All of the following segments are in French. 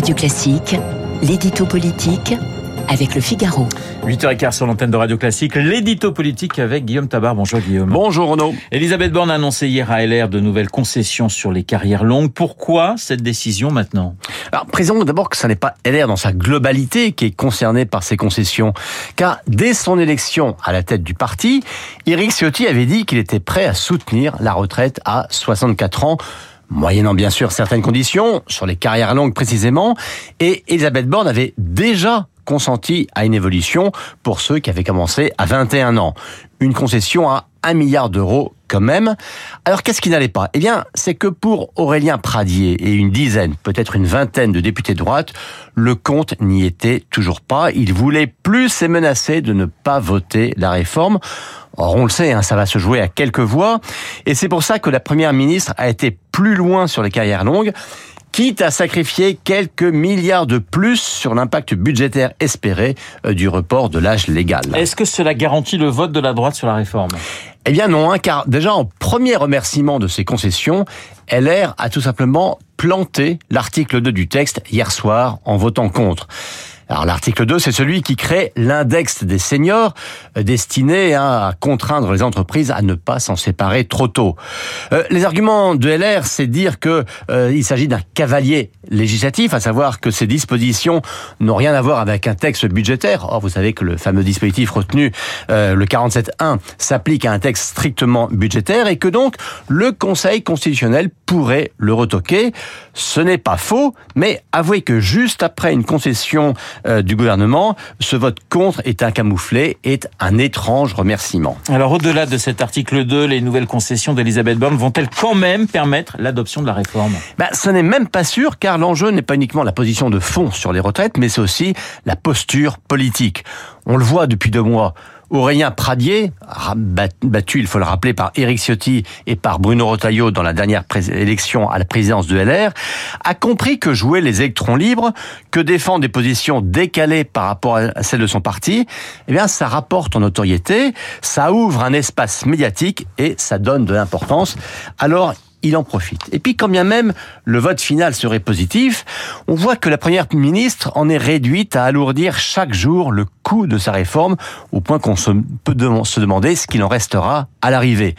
Radio Classique, l'édito politique avec le Figaro. 8h15 sur l'antenne de Radio Classique, l'édito politique avec Guillaume Tabar. Bonjour Guillaume. Bonjour Renaud. Elisabeth Borne a annoncé hier à LR de nouvelles concessions sur les carrières longues. Pourquoi cette décision maintenant? Alors, présentons d'abord que ce n'est pas LR dans sa globalité qui est concerné par ces concessions. Car dès son élection à la tête du parti, Éric Ciotti avait dit qu'il était prêt à soutenir la retraite à 64 ans moyennant bien sûr certaines conditions, sur les carrières longues précisément, et Elisabeth Borne avait déjà consenti à une évolution pour ceux qui avaient commencé à 21 ans. Une concession à 1 milliard d'euros quand même. Alors qu'est-ce qui n'allait pas? Eh bien, c'est que pour Aurélien Pradier et une dizaine, peut-être une vingtaine de députés de droite, le compte n'y était toujours pas. Ils voulaient plus et menaçaient de ne pas voter la réforme. Or, on le sait, hein, ça va se jouer à quelques voix. Et c'est pour ça que la première ministre a été plus loin sur les carrières longues quitte à sacrifier quelques milliards de plus sur l'impact budgétaire espéré euh, du report de l'âge légal. Est-ce que cela garantit le vote de la droite sur la réforme? Eh bien non, hein, car déjà en premier remerciement de ces concessions, LR a tout simplement planté l'article 2 du texte hier soir en votant contre. Alors l'article 2, c'est celui qui crée l'index des seniors, euh, destiné à contraindre les entreprises à ne pas s'en séparer trop tôt. Euh, les arguments de LR, c'est dire que euh, il s'agit d'un cavalier législatif, à savoir que ces dispositions n'ont rien à voir avec un texte budgétaire. Or, vous savez que le fameux dispositif retenu, le 47.1, s'applique à un texte strictement budgétaire et que donc le Conseil constitutionnel pourrait le retoquer. Ce n'est pas faux, mais avouez que juste après une concession euh, du gouvernement, ce vote contre est un camouflet, est un étrange remerciement. Alors au-delà de cet article 2, les nouvelles concessions d'Elisabeth Borne vont-elles quand même permettre l'adoption de la réforme? Ben, Ce n'est même pas sûr, car l'enjeu n'est pas uniquement la position de fond sur les retraites, mais c'est aussi la posture politique. On le voit depuis deux mois. Aurélien Pradier, battu, il faut le rappeler, par Éric Ciotti et par Bruno Retailleau dans la dernière élection à la présidence de LR, a compris que jouer les électrons libres, que défendre des positions décalées par rapport à celles de son parti, eh bien, ça rapporte en notoriété, ça ouvre un espace médiatique et ça donne de l'importance. Alors, il en profite. Et puis quand bien même le vote final serait positif, on voit que la première ministre en est réduite à alourdir chaque jour le coût de sa réforme, au point qu'on se peut se demander ce qu'il en restera à l'arrivée.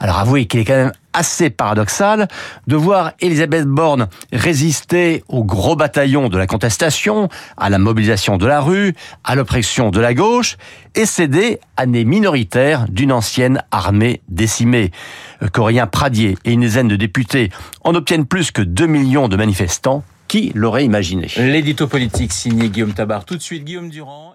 Alors avouez qu'il est quand même assez paradoxal de voir Elisabeth Borne résister au gros bataillon de la contestation, à la mobilisation de la rue, à l'oppression de la gauche, et céder à des minoritaires d'une ancienne armée décimée. Euh, Coréen Pradier et une dizaine de députés en obtiennent plus que 2 millions de manifestants. Qui l'aurait imaginé? L'édito politique signé Guillaume Tabar. Tout de suite, Guillaume Durand.